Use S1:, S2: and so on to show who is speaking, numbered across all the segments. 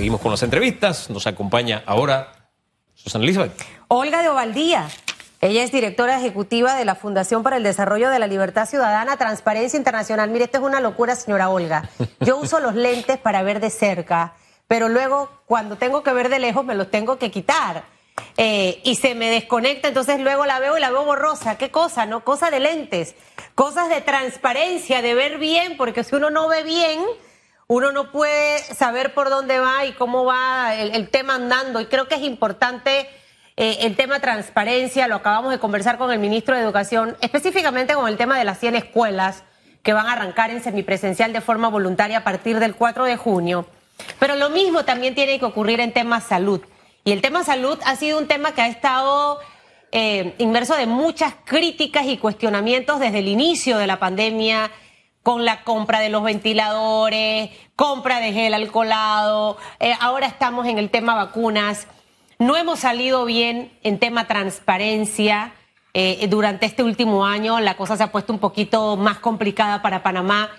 S1: seguimos con las entrevistas. Nos acompaña ahora Susana Elizabeth.
S2: Olga de Ovaldía. Ella es directora ejecutiva de la Fundación para el Desarrollo de la Libertad Ciudadana, Transparencia Internacional. Mire, esto es una locura, señora Olga. Yo uso los lentes para ver de cerca, pero luego cuando tengo que ver de lejos me los tengo que quitar. Eh, y se me desconecta, entonces luego la veo y la veo borrosa. ¿Qué cosa? No, cosa de lentes, cosas de transparencia, de ver bien, porque si uno no ve bien, uno no puede saber por dónde va y cómo va el, tema andando. Y creo que es importante eh, el tema transparencia, lo acabamos de conversar con el ministro de Educación, específicamente con el tema de las 100 escuelas que van a arrancar en semipresencial de forma voluntaria a partir del 4 de junio. Pero lo mismo también tiene que ocurrir en tema salud. Y el tema salud ha sido un tema que ha estado eh, inmerso de muchas críticas y cuestionamientos desde el inicio de la pandemia, con la compra de los ventiladores, compra de gel alcoholado, eh, ahora estamos en el tema vacunas. No hemos salido bien en tema transparencia. Eh, durante este último año la cosa se ha puesto un poquito más complicada para Panamá.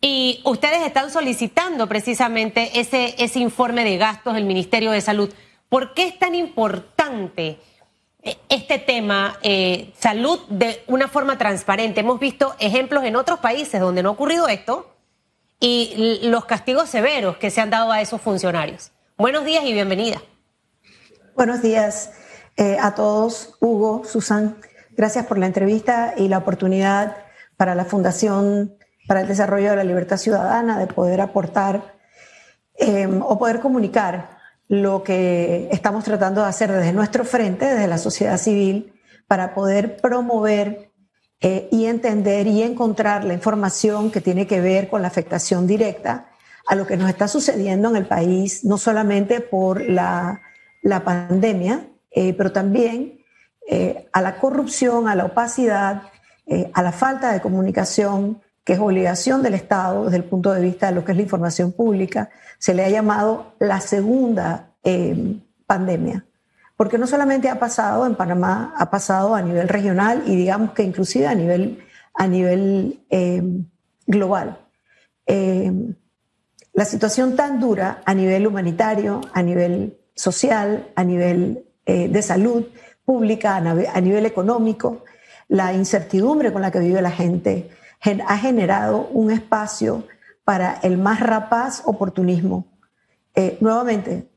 S2: Y ustedes están solicitando precisamente ese, ese informe de gastos del Ministerio de Salud. ¿Por qué es tan importante este tema, eh, salud, de una forma transparente? Hemos visto ejemplos en otros países donde no ha ocurrido esto y los castigos severos que se han dado a esos funcionarios. Buenos días y bienvenida.
S3: Buenos días eh, a todos, Hugo, Susan. Gracias por la entrevista y la oportunidad para la Fundación para el Desarrollo de la Libertad Ciudadana de poder aportar eh, o poder comunicar lo que estamos tratando de hacer desde nuestro frente, desde la sociedad civil, para poder promover eh, y entender y encontrar la información que tiene que ver con la afectación directa a lo que nos está sucediendo en el país, no solamente por la la pandemia, eh, pero también eh, a la corrupción, a la opacidad, eh, a la falta de comunicación, que es obligación del Estado desde el punto de vista de lo que es la información pública, se le ha llamado la segunda pandemia. Porque no solamente ha pasado en Panamá, ha pasado a nivel regional y digamos que inclusive a nivel, a nivel global. la situación tan dura a nivel humanitario, a nivel social, a nivel eh, de salud pública, a, nivel económico. La incertidumbre con la que vive la gente ha generado un espacio para el más rapaz oportunismo. Eh, nuevamente,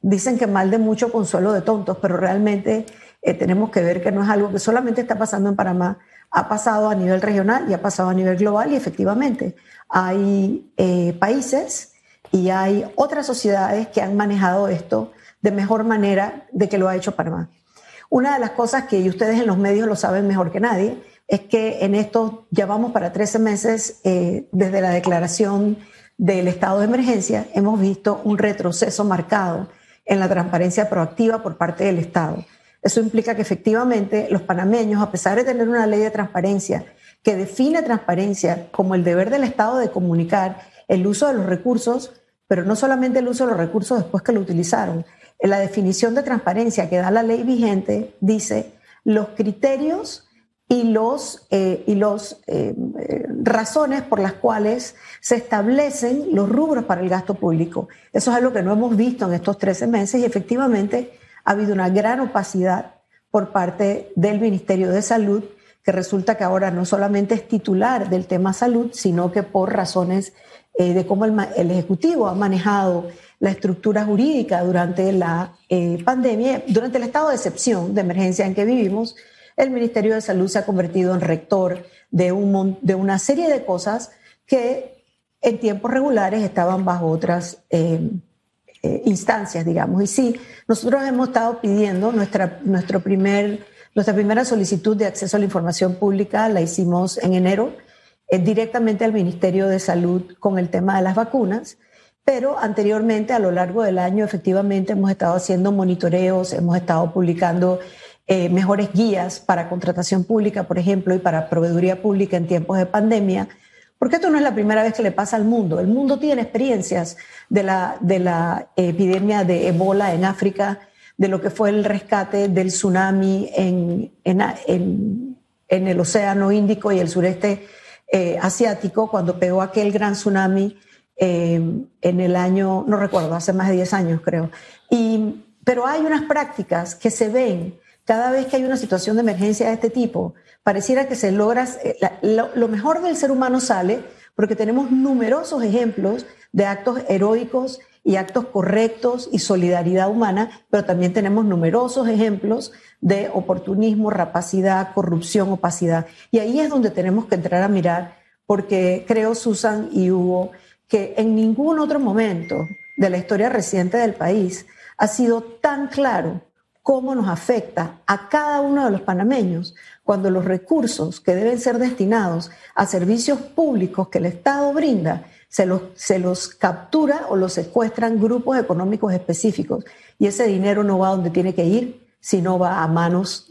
S3: dicen que mal de mucho consuelo de tontos, pero realmente eh, tenemos que ver que no es algo que solamente está pasando en Panamá, ha pasado a nivel regional y ha pasado a nivel global y efectivamente hay países y hay otras sociedades que han manejado esto de mejor manera de que lo ha hecho Panamá. Una de las cosas que ustedes en los medios lo saben mejor que nadie es que en esto ya vamos para 13 meses eh, desde la declaración del estado de emergencia, hemos visto un retroceso marcado en la transparencia proactiva por parte del Estado. Eso implica que efectivamente los panameños, a pesar de tener una ley de transparencia que define transparencia como el deber del Estado de comunicar el uso de los recursos, pero no solamente el uso de los recursos después que lo utilizaron, en la definición de transparencia que da la ley vigente, dice los criterios y los, eh, y los eh, eh, razones por las cuales se establecen los rubros para el gasto público. Eso es algo que no hemos visto en estos 13 meses y efectivamente ha habido una gran opacidad por parte del Ministerio de Salud, que resulta que ahora no solamente es titular del tema salud, sino que por razones de cómo el, el Ejecutivo ha manejado la estructura jurídica durante la eh, pandemia, durante el estado de excepción, de emergencia en que vivimos, el Ministerio de Salud se ha convertido en rector de, un, de una serie de cosas que en tiempos regulares estaban bajo otras eh, eh, instancias, digamos. Y sí, nosotros hemos estado pidiendo nuestra, nuestro primer, nuestra primera solicitud de acceso a la información pública, la hicimos en enero, directamente al Ministerio de Salud con el tema de las vacunas pero anteriormente, a lo largo del año, efectivamente hemos estado haciendo monitoreos, hemos estado publicando eh, mejores guías para contratación pública, por ejemplo, y para proveeduría pública en tiempos de pandemia, porque esto no es la primera vez que le pasa al mundo. El mundo tiene experiencias de la, de la epidemia de Ebola en África, de lo que fue el rescate del tsunami en, en, en, el Océano Índico y el sureste eh, asiático, cuando pegó aquel gran tsunami en el año, no recuerdo, hace más de 10 años creo. Y, pero hay unas prácticas que se ven cada vez que hay una situación de emergencia de este tipo. Pareciera que se logra, lo mejor del ser humano sale porque tenemos numerosos ejemplos de actos heroicos y actos correctos y solidaridad humana, pero también tenemos numerosos ejemplos de oportunismo, rapacidad, corrupción, opacidad. Y ahí es donde tenemos que entrar a mirar, porque creo, Susan y Hugo, que en ningún otro momento de la historia reciente del país ha sido tan claro cómo nos afecta a cada uno de los panameños cuando los recursos que deben ser destinados a servicios públicos que el Estado brinda se los, se los captura o los secuestran grupos económicos específicos y ese dinero no va donde tiene que ir, sino va a manos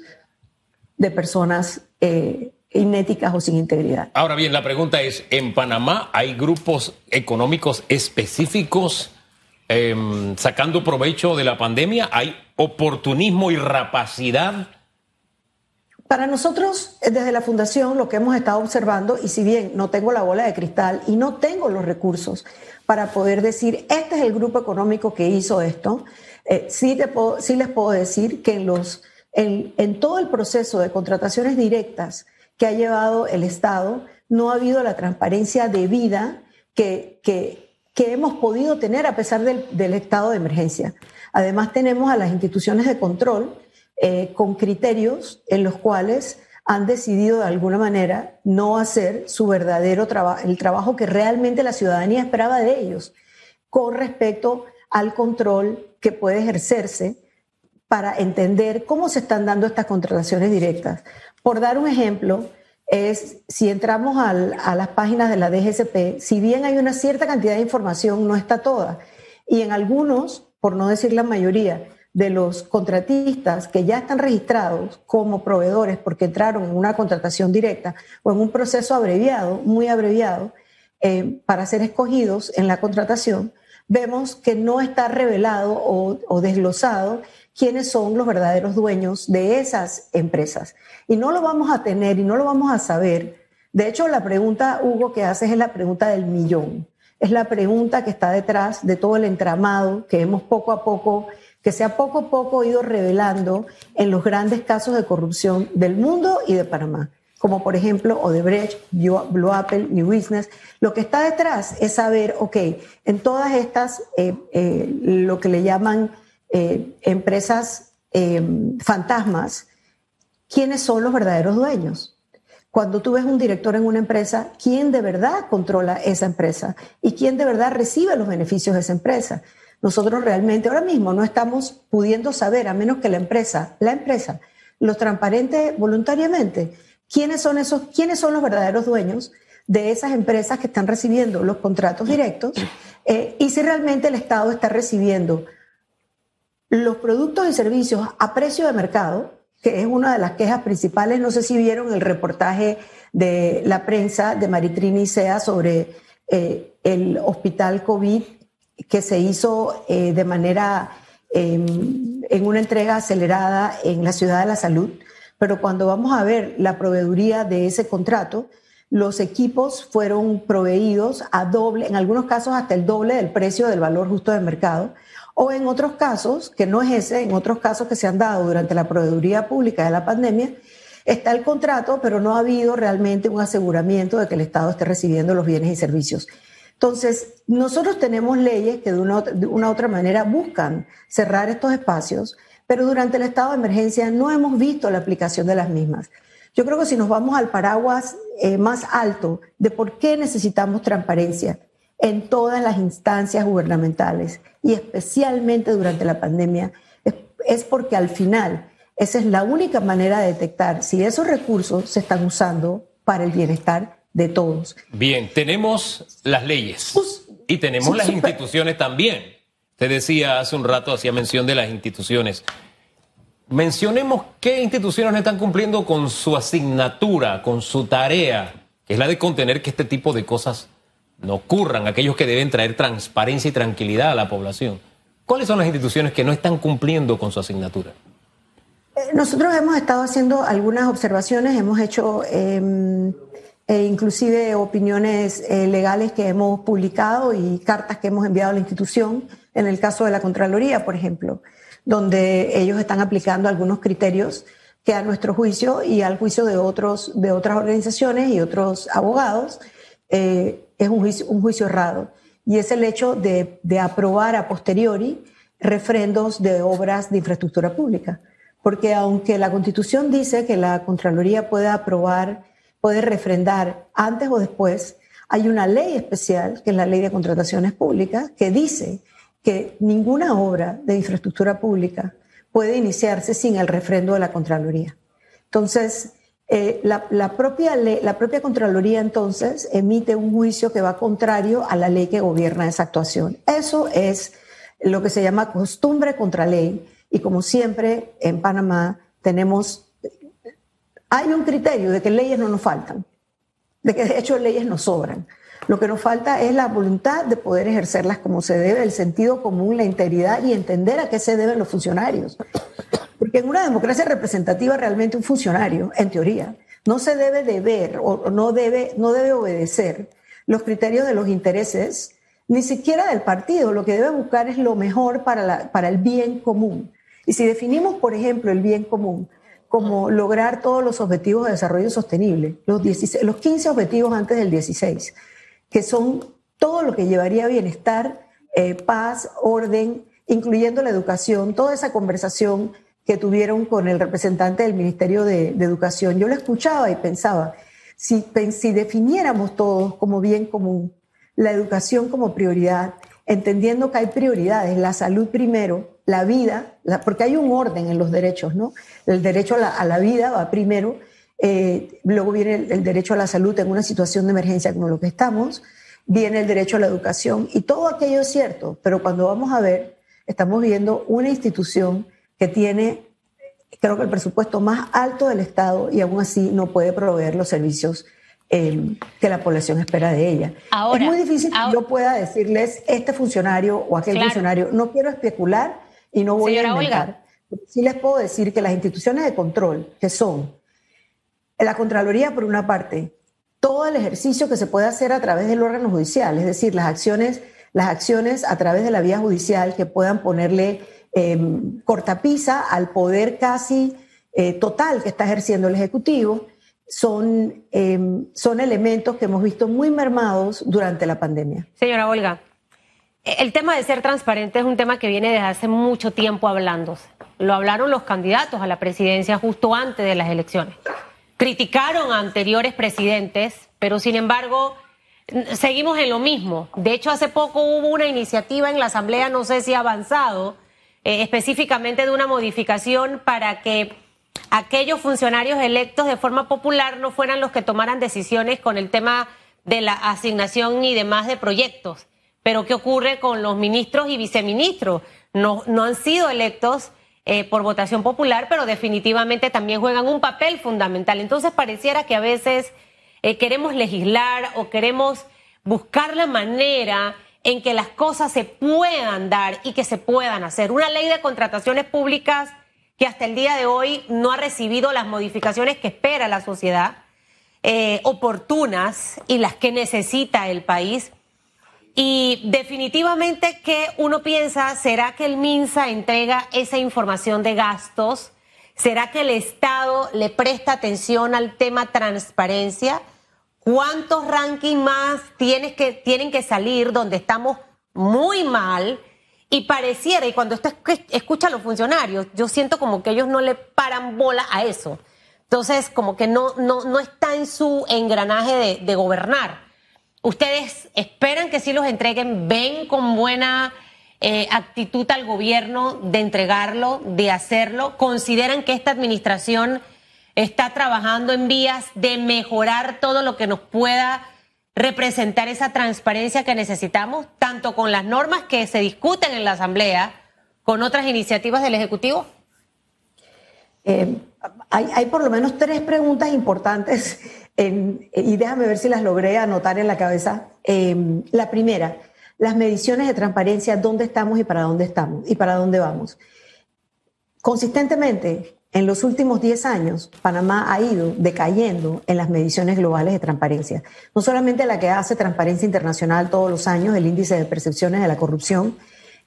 S3: de personas eh, inéticas o sin integridad.
S1: Ahora bien, la pregunta es, ¿en Panamá hay grupos económicos específicos em, sacando provecho de la pandemia? ¿Hay oportunismo y rapacidad?
S3: Para nosotros, eh, desde la Fundación, lo que hemos estado observando, y si bien no tengo la bola de cristal y no tengo los recursos para poder decir, este es el grupo económico que hizo esto, eh, sí, les puedo decir que en, los, en, todo el proceso de contrataciones directas que ha llevado el Estado, no ha habido la transparencia debida que, que, que hemos podido tener a pesar del, estado de emergencia. Además, tenemos a las instituciones de control eh, con criterios en los cuales han decidido de alguna manera no hacer su verdadero trabajo, el trabajo que realmente la ciudadanía esperaba de ellos, con respecto al control que puede ejercerse para entender cómo se están dando estas contrataciones directas. Por dar un ejemplo, es si entramos a las páginas de la DGCP, si bien hay una cierta cantidad de información, no está toda. Y en algunos, por no decir la mayoría, de los contratistas que ya están registrados como proveedores porque entraron en una contratación directa o en un proceso abreviado, muy abreviado, eh, para ser escogidos en la contratación, vemos que no está revelado o, o, desglosado quiénes son los verdaderos dueños de esas empresas. Y no lo vamos a tener y no lo vamos a saber. De hecho, la pregunta, Hugo, que haces es la pregunta del millón. Es la pregunta que está detrás de todo el entramado que hemos poco a poco que se ha poco a poco ido revelando en los grandes casos de corrupción del mundo y de Panamá, como por ejemplo Odebrecht, Blue Apple, New Business. Lo que está detrás es saber, ok, en todas estas, eh, eh, lo que le llaman eh, empresas fantasmas, ¿quiénes son los verdaderos dueños? Cuando tú ves un director en una empresa, ¿quién de verdad controla esa empresa? ¿Y quién de verdad recibe los beneficios de esa empresa? Nosotros realmente ahora mismo no estamos pudiendo saber, a menos que la empresa, la empresa, los transparente voluntariamente, quiénes son esos, quiénes son los verdaderos dueños de esas empresas que están recibiendo los contratos directos eh, y si realmente el Estado está recibiendo los productos y servicios a precio de mercado, que es una de las quejas principales. No sé si vieron el reportaje de la prensa de Maritrini Sea sobre eh, el hospital COVID que se hizo eh, de manera em, en una entrega acelerada en la Ciudad de la Salud, pero cuando vamos a ver la proveeduría de ese contrato, los equipos fueron proveídos a doble, en algunos casos hasta el doble del precio del valor justo de mercado, o en otros casos, que no es ese, en otros casos que se han dado durante la proveeduría pública de la pandemia, está el contrato, pero no ha habido realmente un aseguramiento de que el Estado esté recibiendo los bienes y servicios. Entonces, nosotros tenemos leyes que de una, u otra manera buscan cerrar estos espacios, pero durante el estado de emergencia no hemos visto la aplicación de las mismas. Yo creo que si nos vamos al paraguas eh, más alto de por qué necesitamos transparencia en todas las instancias gubernamentales y especialmente durante la pandemia, es porque al final esa es la única manera de detectar si esos recursos se están usando para el bienestar de todos.
S1: Bien, tenemos las leyes y tenemos las instituciones también. Te decía hace un rato, hacía mención de las instituciones. Mencionemos qué instituciones están cumpliendo con su asignatura, con su tarea, que es la de contener que este tipo de cosas no ocurran, aquellos que deben traer transparencia y tranquilidad a la población. ¿Cuáles son las instituciones que no están cumpliendo con su asignatura?
S3: Eh, nosotros hemos estado haciendo algunas observaciones, hemos hecho em, e inclusive opiniones eh, legales que hemos publicado y cartas que hemos enviado a la institución, en el caso de la Contraloría, por ejemplo, donde ellos están aplicando algunos criterios que a nuestro juicio y al juicio de, otros, de otras organizaciones y otros abogados eh, es un juicio, un juicio errado. Y es el hecho de, de aprobar a posteriori refrendos de obras de infraestructura pública. Porque aunque la Constitución dice que la Contraloría puede aprobar, puede refrendar antes o después, hay una ley especial, que es la Ley de Contrataciones Públicas, que dice que ninguna obra de infraestructura pública puede iniciarse sin el refrendo de la Contraloría. Entonces, eh, la, propia la propia Contraloría entonces emite un juicio que va contrario a la ley que gobierna esa actuación. Eso es lo que se llama costumbre contra ley. Y como siempre en Panamá tenemos, hay un criterio de que leyes no nos faltan, de que de hecho leyes nos sobran. Lo que nos falta es la voluntad de poder ejercerlas como se debe, el sentido común, la integridad y entender a qué se deben los funcionarios. Porque en una democracia representativa realmente un funcionario, en teoría, no se debe deber o no debe, no debe obedecer los criterios de los intereses ni siquiera del partido. Lo que debe buscar es lo mejor para, para el bien común. Y si definimos, por ejemplo, el bien común como lograr todos los objetivos de desarrollo sostenible, los, 16, los 15 objetivos antes del 16, que son todo lo que llevaría a bienestar, eh, paz, orden, incluyendo la educación, toda esa conversación que tuvieron con el representante del Ministerio de, Educación. Yo lo escuchaba y pensaba, si, si definiéramos todos como bien común la educación como prioridad, entendiendo que hay prioridades, la salud primero, la vida, porque hay un orden en los derechos, ¿no? El derecho a la, vida va primero, eh, luego viene el, derecho a la salud en una situación de emergencia como lo que estamos, viene el derecho a la educación y todo aquello es cierto, pero cuando vamos a ver, estamos viendo una institución que tiene, creo que el presupuesto más alto del Estado y aún así no puede proveer los servicios Em, que la población espera de ella. es muy difícil que yo pueda decirles este funcionario o aquel funcionario. No quiero especular y no voy a inventar. Sí les puedo decir que las instituciones de control, que son la Contraloría por una parte, todo el ejercicio que se puede hacer a través del órgano judicial, es decir, las acciones, las acciones a través de la vía judicial que puedan ponerle em, cortapisa al poder casi eh, total que está ejerciendo el Ejecutivo son, em, son elementos que hemos visto muy mermados durante la pandemia.
S2: Señora Olga, el tema de ser transparente es un tema que viene desde hace mucho tiempo hablándose. Lo hablaron los candidatos a la presidencia justo antes de las elecciones. Criticaron a anteriores presidentes, pero sin embargo seguimos en lo mismo. De hecho, hace poco hubo una iniciativa en la Asamblea, no sé si ha avanzado, eh, específicamente de una modificación para que aquellos funcionarios electos de forma popular no fueran los que tomaran decisiones con el tema de la asignación ni demás de proyectos. Pero ¿qué ocurre con los ministros y viceministros? No, no han sido electos eh, por votación popular, pero definitivamente también juegan un papel fundamental. Entonces pareciera que a veces eh, queremos legislar o queremos buscar la manera en que las cosas se puedan dar y que se puedan hacer. Una ley de contrataciones públicas que hasta el día de hoy no ha recibido las modificaciones que espera la sociedad, eh, oportunas y las que necesita el país. Y definitivamente que uno piensa, ¿será que el MINSA entrega esa información de gastos? ¿Será que el Estado le presta atención al tema transparencia? ¿Cuántos rankings más tienes que, tienen que salir donde estamos muy mal? Y pareciera, y cuando usted escucha a los funcionarios, yo siento como que ellos no le paran bola a eso. Entonces, como que no, no, no está en su engranaje de, gobernar. ¿Ustedes esperan que sí los entreguen? ¿Ven con buena eh, actitud al gobierno de entregarlo, de hacerlo? ¿Consideran que esta administración está trabajando en vías de mejorar todo lo que nos pueda representar esa transparencia que necesitamos, tanto con las normas que se discuten en la Asamblea, con otras iniciativas del Ejecutivo?
S3: Eh, hay, por lo menos tres preguntas importantes y déjame ver si las logré anotar en la cabeza. Eh, la primera, las mediciones de transparencia, dónde estamos y para dónde estamos y para dónde vamos. Consistentemente, en los últimos 10 años, Panamá ha ido decayendo en las mediciones globales de transparencia. No solamente la que hace Transparencia Internacional todos los años, el índice de percepciones de la corrupción,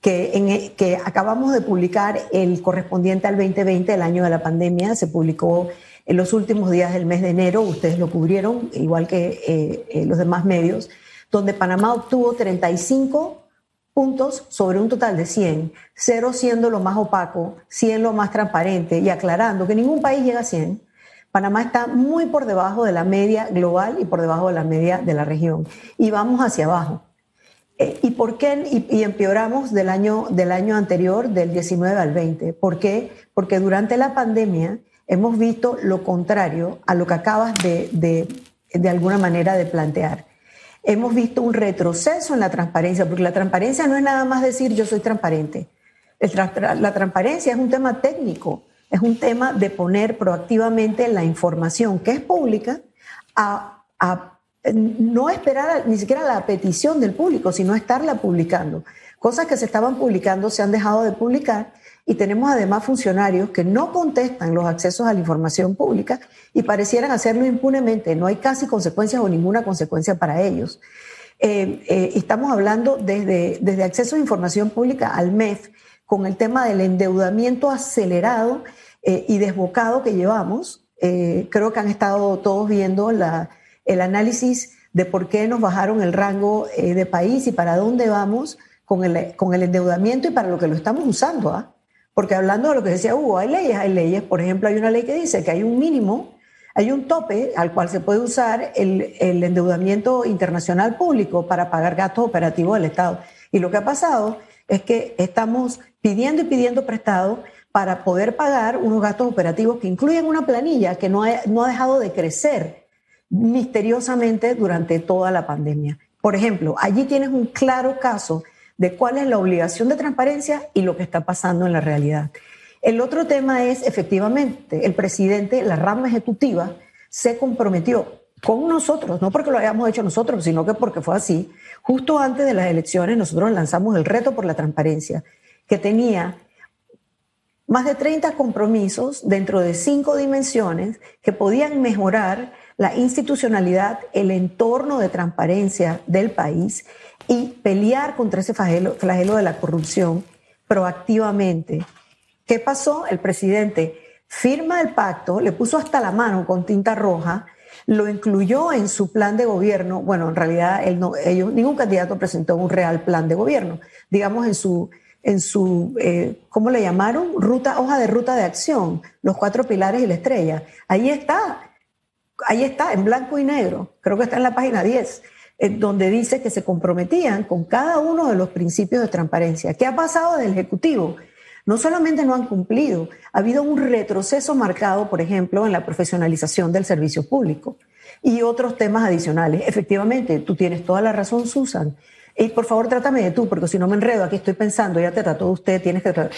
S3: que, en, que acabamos de publicar el correspondiente al 2020, el año de la pandemia, se publicó en los últimos días del mes de enero, ustedes lo cubrieron, igual que eh, eh, los demás medios, donde Panamá obtuvo 35 puntos sobre un total de 100, cero siendo lo más opaco, 100 lo más transparente y aclarando que ningún país llega a 100. Panamá está muy por debajo de la media global y por debajo de la media de la región. Y vamos hacia abajo. Eh, ¿Y por qué? Y, empeoramos del año, del año anterior, del 19 al 20. ¿Por qué? Porque durante la pandemia hemos visto lo contrario a lo que acabas de, de, alguna manera de plantear hemos visto un retroceso en la transparencia, porque la transparencia no es nada más decir yo soy transparente. La transparencia es un tema técnico, es un tema de poner proactivamente la información que es pública a, no esperar ni siquiera la petición del público, sino estarla publicando. Cosas que se estaban publicando se han dejado de publicar y tenemos además funcionarios que no contestan los accesos a la información pública y parecieran hacerlo impunemente. No hay casi consecuencias o ninguna consecuencia para ellos. Eh, eh, estamos hablando desde, desde acceso a información pública al MEF con el tema del endeudamiento acelerado eh, y desbocado que llevamos. creo que han estado todos viendo el análisis de por qué nos bajaron el rango de país y para dónde vamos con el, con el endeudamiento y para lo que lo estamos usando. ¿ah? Porque hablando de lo que decía Hugo, hay leyes, hay leyes. Por ejemplo, hay una ley que dice que hay un mínimo, hay un tope al cual se puede usar el, endeudamiento internacional público para pagar gastos operativos del Estado. Y lo que ha pasado es que estamos pidiendo y pidiendo prestado para poder pagar unos gastos operativos que incluyen una planilla que no ha dejado de crecer misteriosamente durante toda la pandemia. Por ejemplo, allí tienes un claro caso de cuál es la obligación de transparencia y lo que está pasando en la realidad. El otro tema es, efectivamente, el presidente, la rama ejecutiva, se comprometió con nosotros, no porque lo hayamos hecho nosotros, sino que porque fue así. Justo antes de las elecciones nosotros lanzamos el reto por la transparencia, que tenía más de 30 compromisos dentro de cinco dimensiones que podían mejorar la institucionalidad, el entorno de transparencia del país y pelear contra ese flagelo, de la corrupción proactivamente. ¿Qué pasó? El presidente firma el pacto, le puso hasta la mano con tinta roja, lo incluyó en su plan de gobierno. Bueno, en realidad ellos, ningún candidato presentó un real plan de gobierno. Digamos en su, en su eh, ¿cómo le llamaron? Ruta, hoja de ruta de acción, los cuatro pilares y la estrella. Ahí está, ahí está, en blanco y negro. Creo que está en la página 10 donde dice que se comprometían con cada uno de los principios de transparencia. ¿Qué ha pasado del Ejecutivo? No solamente no han cumplido, ha habido un retroceso marcado, por ejemplo, en la profesionalización del servicio público y otros temas adicionales. Efectivamente, tú tienes toda la razón, Susan. Y por favor, trátame de tú, porque si no me enredo, aquí estoy pensando, ya te trató usted, tienes que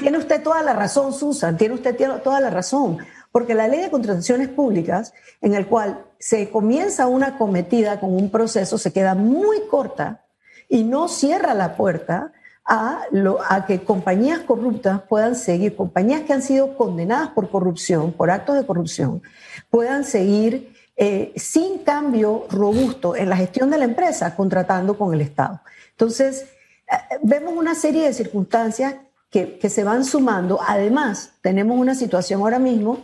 S3: Tiene usted toda la razón, Susan, tiene usted toda la razón. Porque la ley de contrataciones públicas, en el cual se comienza una cometida con un proceso, se queda muy corta y no cierra la puerta a, lo, a que compañías corruptas puedan seguir, compañías que han sido condenadas por corrupción, por actos de corrupción, puedan seguir eh, sin cambio robusto en la gestión de la empresa, contratando con el Estado. Entonces, eh, vemos una serie de circunstancias que, que, se van sumando. Además, tenemos una situación ahora mismo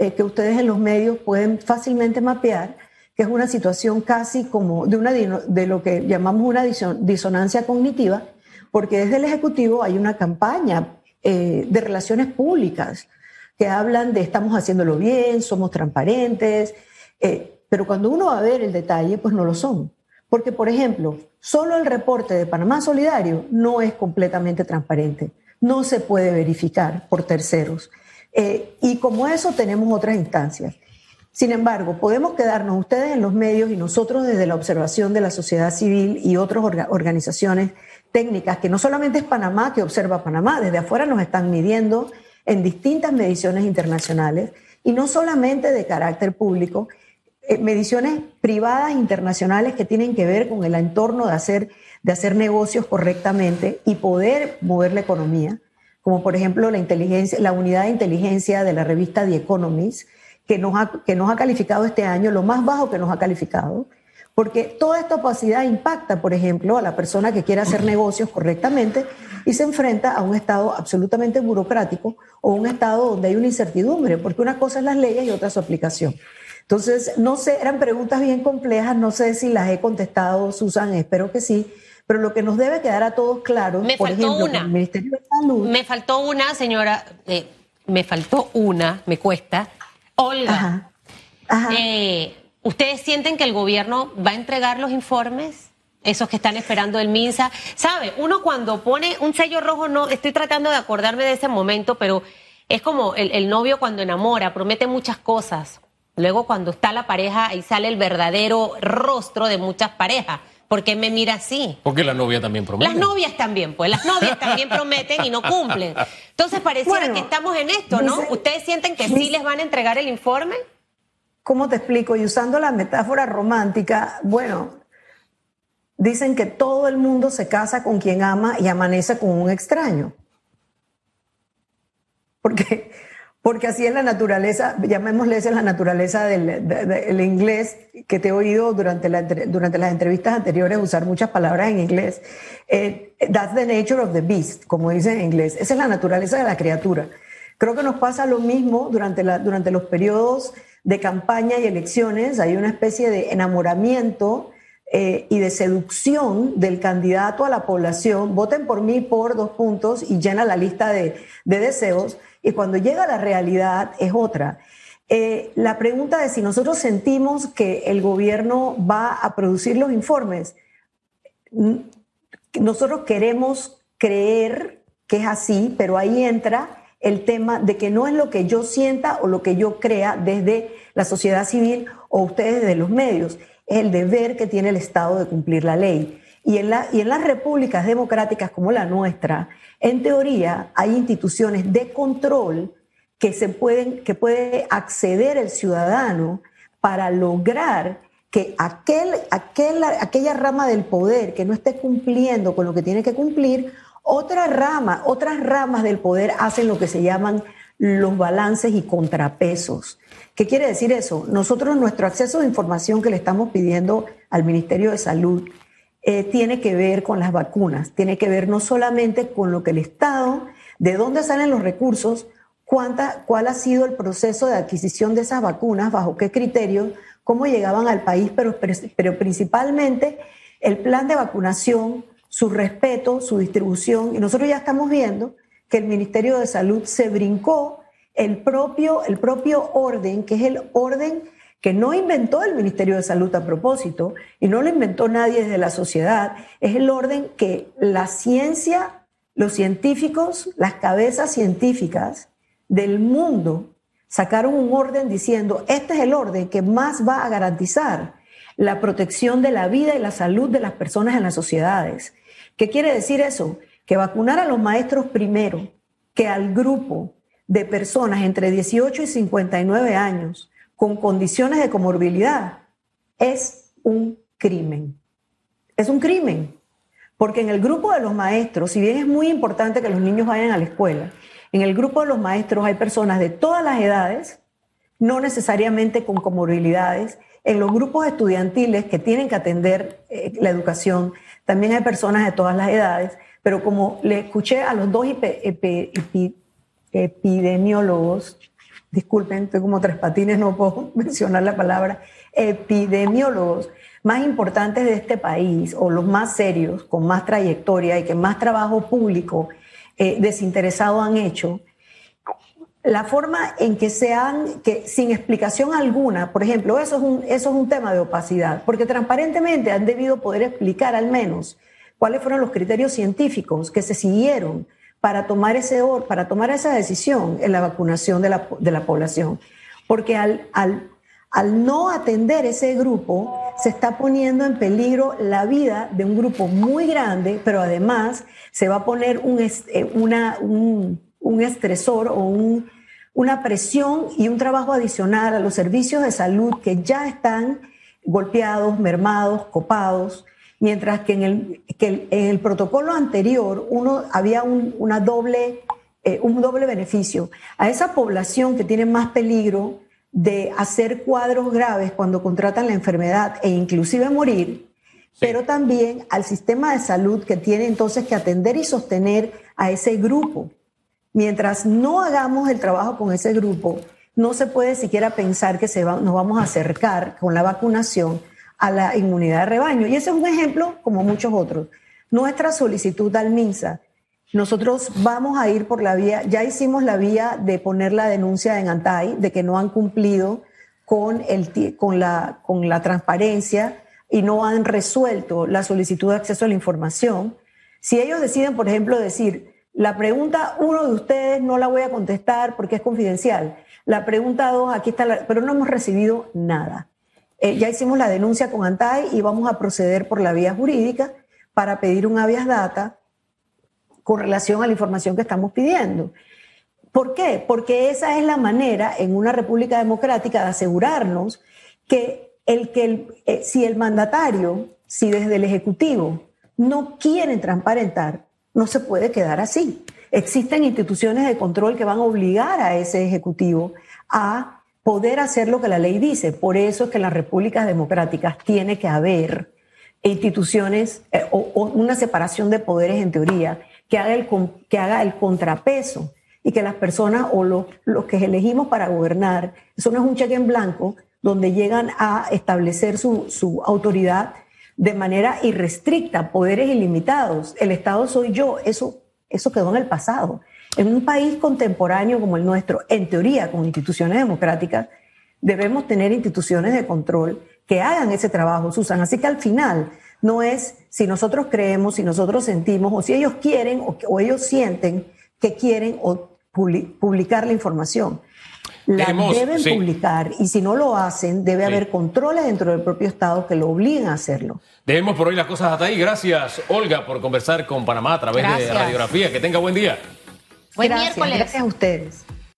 S3: eh, que ustedes en los medios pueden fácilmente mapear, que es una situación casi como de, una, de lo que llamamos una disonancia cognitiva, porque desde el Ejecutivo hay una campaña eh, de relaciones públicas que hablan de estamos haciéndolo bien, somos transparentes, eh, pero cuando uno va a ver el detalle, pues no lo son. Porque, por ejemplo, solo el reporte de Panamá Solidario no es completamente transparente, no se puede verificar por terceros. Eh, y como eso tenemos otras instancias. Sin embargo, podemos quedarnos ustedes en los medios y nosotros desde la observación de la sociedad civil y otras organizaciones técnicas, que no solamente es Panamá que observa Panamá, desde afuera nos están midiendo en distintas mediciones internacionales y no solamente de carácter público, eh, mediciones privadas internacionales que tienen que ver con el entorno de hacer, de hacer negocios correctamente y poder mover la economía como por ejemplo la, inteligencia, la unidad de inteligencia de la revista The Economist, que nos, ha, que nos ha calificado este año, lo más bajo que nos ha calificado, porque toda esta opacidad impacta, por ejemplo, a la persona que quiere hacer negocios correctamente y se enfrenta a un Estado absolutamente burocrático o un Estado donde hay una incertidumbre, porque una cosa es las leyes y otra su aplicación. Entonces, no sé, eran preguntas bien complejas, no sé si las he contestado, Susan, espero que sí, pero lo que nos debe quedar a todos claro,
S2: me
S3: por
S2: faltó
S3: ejemplo,
S2: una.
S3: el Ministerio de Salud.
S2: Me faltó una, señora, eh, me faltó una, me cuesta. Olga,
S3: Ajá. Ajá.
S2: eh, ¿ustedes sienten que el gobierno va a entregar los informes? Esos que están esperando el MINSA. ¿Sabe? Uno cuando pone un sello rojo, no, estoy tratando de acordarme de ese momento, pero es como el, el novio cuando enamora, promete muchas cosas. Luego cuando está la pareja, ahí sale el verdadero rostro de muchas parejas. ¿Por qué me mira así?
S1: Porque la novia también promete.
S2: Las novias también, pues las novias también prometen y no cumplen. Entonces pareciera
S3: Bueno,
S2: que estamos en esto, ¿no?
S3: dice-
S2: ¿Ustedes sienten que sí les van a entregar el informe?
S3: ¿Cómo te explico? Y usando la metáfora romántica, bueno, dicen que todo el mundo se casa con quien ama y amanece con un extraño. Porque, porque así es la naturaleza, llamémosle esa es la naturaleza del, de- inglés, que te he oído durante, la, durante las entrevistas anteriores usar muchas palabras en inglés. Eh, that's the nature of the beast, como dicen en inglés. Esa es la naturaleza de la criatura. Creo que nos pasa lo mismo durante, la, durante los periodos de campaña y elecciones. Hay una especie de enamoramiento eh, y de seducción del candidato a la población. Voten por mí por dos puntos y llena la lista de, de deseos. Y cuando llega la realidad es otra. Eh, la pregunta de si nosotros sentimos que el gobierno va a producir los informes, n- nosotros queremos creer que es así, pero ahí entra el tema de que no es lo que yo sienta o lo que yo crea desde la sociedad civil o ustedes desde los medios, es el deber que tiene el Estado de cumplir la ley. Y en, la- y en las repúblicas democráticas como la nuestra, en teoría hay instituciones de control que se pueden, que puede acceder el ciudadano para lograr que aquel, aquel, aquella rama del poder que no esté cumpliendo con lo que tiene que cumplir, otra rama, otras ramas del poder hacen lo que se llaman los balances y contrapesos. ¿Qué quiere decir eso? Nosotros nuestro acceso de información que le estamos pidiendo al Ministerio de Salud eh, tiene que ver con las vacunas, tiene que ver no solamente con lo que el Estado, de dónde salen los recursos, cuánta, cuál ha sido el proceso de adquisición de esas vacunas, bajo qué criterios, cómo llegaban al país, pero, pero principalmente el plan de vacunación, su respeto, su distribución. Y nosotros ya estamos viendo que el Ministerio de Salud se brincó el propio, el propio orden, que es el orden que no inventó el Ministerio de Salud a propósito y no lo inventó nadie desde la sociedad, es el orden que la ciencia, los científicos, las cabezas científicas del mundo sacaron un orden diciendo, este es el orden que más va a garantizar la protección de la vida y la salud de las personas en las sociedades. ¿Qué quiere decir eso? Que vacunar a los maestros primero, que al grupo de personas entre 18 y 59 años con condiciones de comorbilidad es un crimen. Es un crimen. Porque en el grupo de los maestros, si bien es muy importante que los niños vayan a la escuela, en el grupo de los maestros hay personas de todas las edades, no necesariamente con comorbilidades. En los grupos estudiantiles que tienen que atender eh, la educación, también hay personas de todas las edades, pero como le escuché a los dos epi epi epi epidemiólogos, disculpen, estoy como tres patines, no puedo mencionar la palabra, epidemiólogos más importantes de este país o los más serios, con más trayectoria y que más trabajo público eh, desinteresado han hecho, la forma en que se han, que sin explicación alguna, por ejemplo, eso es, un, eso es un tema de opacidad, porque transparentemente han debido poder explicar al menos cuáles fueron los criterios científicos que se siguieron para tomar, ese, para tomar esa decisión en la vacunación de la, de la población. Porque al, al, al no atender ese grupo, se está poniendo en peligro la vida de un grupo muy grande, pero además se va a poner un, una, un, un estresor o un, una presión y un trabajo adicional a los servicios de salud que ya están golpeados, mermados, copados, mientras que en el, que el, en el protocolo anterior uno, había un, una doble eh, un doble beneficio. A esa población que tiene más peligro de hacer cuadros graves cuando contratan la enfermedad e inclusive morir, pero también al sistema de salud que tiene entonces que atender y sostener a ese grupo. Mientras no hagamos el trabajo con ese grupo, no se puede siquiera pensar que se nos vamos a acercar con la vacunación a la inmunidad de rebaño. Y ese es un ejemplo como muchos otros. Nuestra solicitud al MINSA nosotros vamos a ir por la vía, ya hicimos la vía de poner la denuncia en Antay de que no han cumplido con, el, con, la, con la transparencia y no han resuelto la solicitud de acceso a la información. Si ellos deciden, por ejemplo, decir, la pregunta uno de ustedes no la voy a contestar porque es confidencial, la pregunta dos, aquí está, pero no hemos recibido nada. Eh, ya hicimos la denuncia con Antay y vamos a proceder por la vía jurídica para pedir un habeas data con relación a la información que estamos pidiendo. ¿Por qué? Porque esa es la manera en una república democrática de asegurarnos que, el, que eh, si el mandatario, si desde el Ejecutivo no quieren transparentar, no se puede quedar así. Existen instituciones de control que van a obligar a ese Ejecutivo a poder hacer lo que la ley dice. Por eso es que en las repúblicas democráticas tiene que haber instituciones eh, o, una separación de poderes en teoría que haga el, que haga el contrapeso y que las personas o los, los que elegimos para gobernar, eso no es un cheque en blanco donde llegan a establecer su, su autoridad de manera irrestricta, poderes ilimitados. El Estado soy yo, eso, eso quedó en el pasado. En un país contemporáneo como el nuestro, en teoría con instituciones democráticas, debemos tener instituciones de control que hagan ese trabajo, Susan. Así que al final no es si nosotros creemos, si nosotros sentimos, o si ellos quieren o, ellos sienten que quieren o publicar la información. La deben publicar y si no lo hacen, debe haber controles dentro del propio Estado que lo obliguen a hacerlo.
S1: Dejemos por hoy las cosas hasta ahí. Gracias, Olga, por conversar con Panamá a través de radiografía. Que tenga buen día.
S2: Buen miércoles.
S3: Gracias a ustedes.